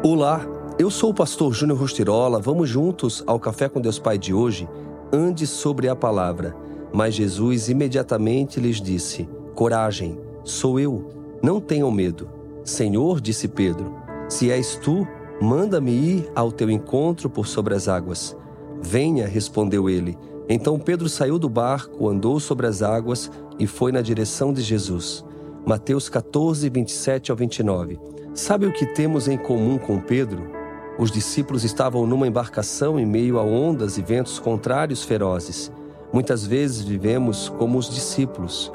Olá, eu sou o pastor Júnior Rostirola. Vamos juntos ao Café com Deus Pai de hoje? Ande sobre a palavra. Mas Jesus imediatamente lhes disse: Coragem, sou eu. Não tenham medo. Senhor, disse Pedro, se és tu, manda-me ir ao teu encontro por sobre as águas. Venha, respondeu ele. Então Pedro saiu do barco, andou sobre as águas e foi na direção de Jesus. Mateus 14, 27 ao 29. Sabe o que temos em comum com Pedro? Os discípulos estavam numa embarcação em meio a ondas e ventos contrários ferozes. Muitas vezes vivemos como os discípulos,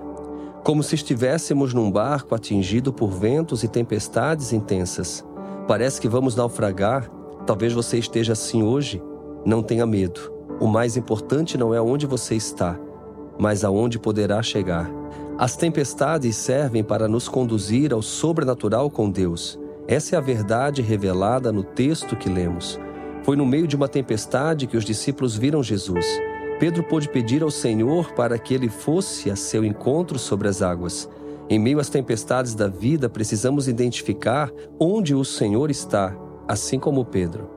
como se estivéssemos num barco atingido por ventos e tempestades intensas. Parece que vamos naufragar. Talvez você esteja assim hoje. Não tenha medo. O mais importante não é onde você está, mas aonde poderá chegar. As tempestades servem para nos conduzir ao sobrenatural com Deus. Essa é a verdade revelada no texto que lemos. Foi no meio de uma tempestade que os discípulos viram Jesus. Pedro pôde pedir ao Senhor para que ele fosse a seu encontro sobre as águas. Em meio às tempestades da vida, precisamos identificar onde o Senhor está, assim como Pedro.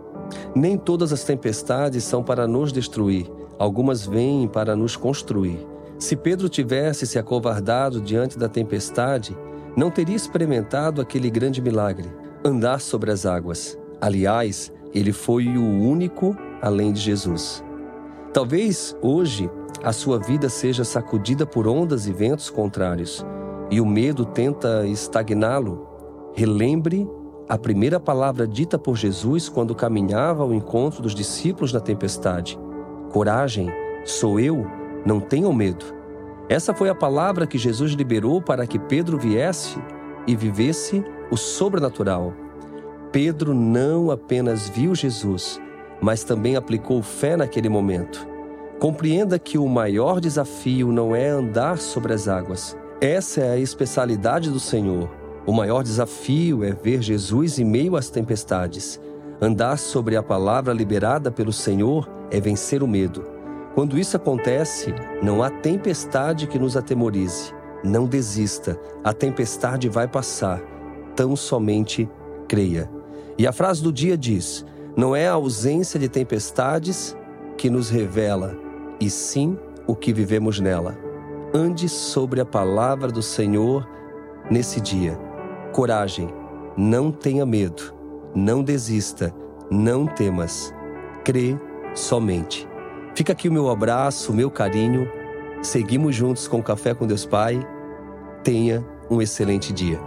Nem todas as tempestades são para nos destruir, algumas vêm para nos construir. Se Pedro tivesse se acovardado diante da tempestade, não teria experimentado aquele grande milagre, andar sobre as águas. Aliás, ele foi o único além de Jesus. Talvez hoje a sua vida seja sacudida por ondas e ventos contrários e o medo tenta estagná-lo. Relembre a primeira palavra dita por Jesus quando caminhava ao encontro dos discípulos na tempestade: Coragem, sou eu não tenham medo. Essa foi a palavra que Jesus liberou para que Pedro viesse e vivesse o sobrenatural. Pedro não apenas viu Jesus, mas também aplicou fé naquele momento. Compreenda que o maior desafio não é andar sobre as águas. Essa é a especialidade do Senhor. O maior desafio é ver Jesus em meio às tempestades. Andar sobre a palavra liberada pelo Senhor é vencer o medo. Quando isso acontece, não há tempestade que nos atemorize. Não desista, a tempestade vai passar. Tão somente creia. E a frase do dia diz: Não é a ausência de tempestades que nos revela, e sim o que vivemos nela. Ande sobre a palavra do Senhor nesse dia. Coragem, não tenha medo, não desista, não temas. Crê somente. Fica aqui o meu abraço, o meu carinho. Seguimos juntos com o Café com Deus Pai. Tenha um excelente dia.